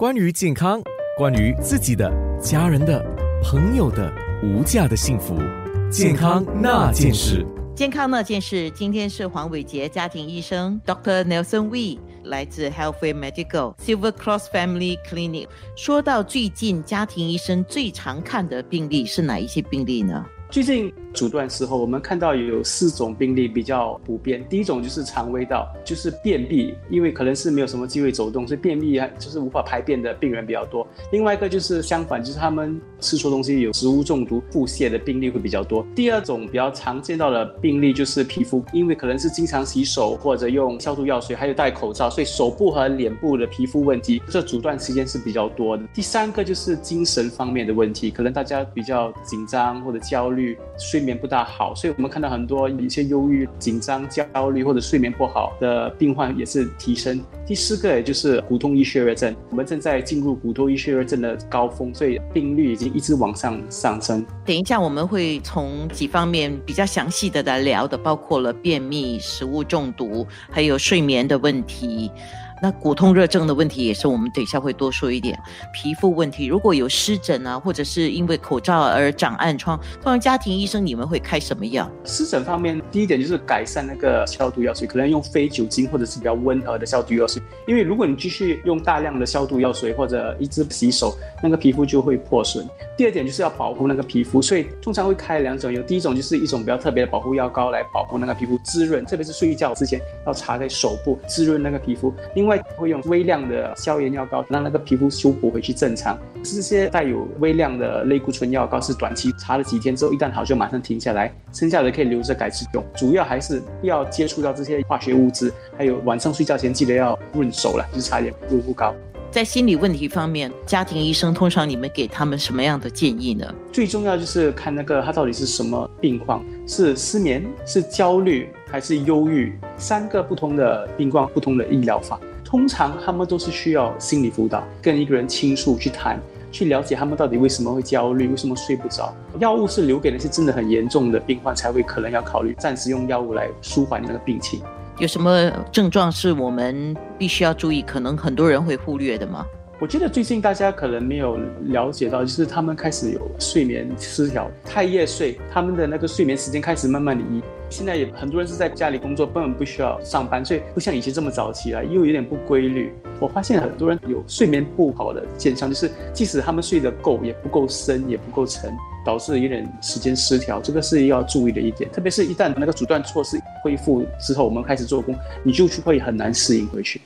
关于健康，关于自己的、家人的、朋友的无价的幸福，健康那件事。健康那件事，今天是黄伟杰家庭医生 Dr. Nelson Wee，来自 Healthy Medical Silver Cross Family Clinic。说到最近家庭医生最常看的病例是哪一些病例呢？最近阻断时候，我们看到有四种病例比较普遍。第一种就是肠胃道，就是便秘，因为可能是没有什么机会走动，所以便秘啊，就是无法排便的病人比较多。另外一个就是相反，就是他们吃错东西有食物中毒、腹泻的病例会比较多。第二种比较常见到的病例就是皮肤，因为可能是经常洗手或者用消毒药水，还有戴口罩，所以手部和脸部的皮肤问题，这阻断时间是比较多的。第三个就是精神方面的问题，可能大家比较紧张或者焦虑。睡眠不大好，所以我们看到很多一些忧郁、紧张、焦虑或者睡眠不好的病患也是提升。第四个也就是骨痛医血热症，我们正在进入骨痛医血热症的高峰，所以病率已经一直往上上升。等一下我们会从几方面比较详细的来聊的，包括了便秘、食物中毒，还有睡眠的问题。那骨痛热症的问题也是我们等一下会多说一点。皮肤问题如果有湿疹啊，或者是因为口罩而长暗疮，通常家庭医生你们会开什么药？湿疹方面，第一点就是改善那个消毒药水，可能用非酒精或者是比较温和的消毒药水。因为如果你继续用大量的消毒药水或者一直洗手，那个皮肤就会破损。第二点就是要保护那个皮肤，所以通常会开两种药。第一种就是一种比较特别的保护药膏来保护那个皮肤滋润，特别是睡觉之前要擦在手部滋润那个皮肤。另外会用微量的消炎药膏让那个皮肤修补回去正常。这些带有微量的类固醇药膏是短期擦了几天之后一旦好就马上停下来，剩下的可以留着改次用。主要还是不要接触到这些化学物质，还有晚上睡觉前记得要润手了，就擦点润肤膏。在心理问题方面，家庭医生通常你们给他们什么样的建议呢？最重要就是看那个他到底是什么病况，是失眠、是焦虑还是忧郁，三个不同的病况，不同的医疗法。通常他们都是需要心理辅导，跟一个人倾诉去谈，去了解他们到底为什么会焦虑，为什么睡不着。药物是留给那些真的很严重的病患才会可能要考虑暂时用药物来舒缓那个病情。有什么症状是我们必须要注意，可能很多人会忽略的吗？我觉得最近大家可能没有了解到，就是他们开始有睡眠失调，太夜睡，他们的那个睡眠时间开始慢慢的移。现在也很多人是在家里工作，根本不需要上班，所以不像以前这么早起来，又有点不规律。我发现很多人有睡眠不好的现象，就是即使他们睡得够，也不够深，也不够沉，导致有点时间失调。这个是要注意的一点，特别是一旦那个阻断措施恢复之后，我们开始做工，你就会很难适应回去。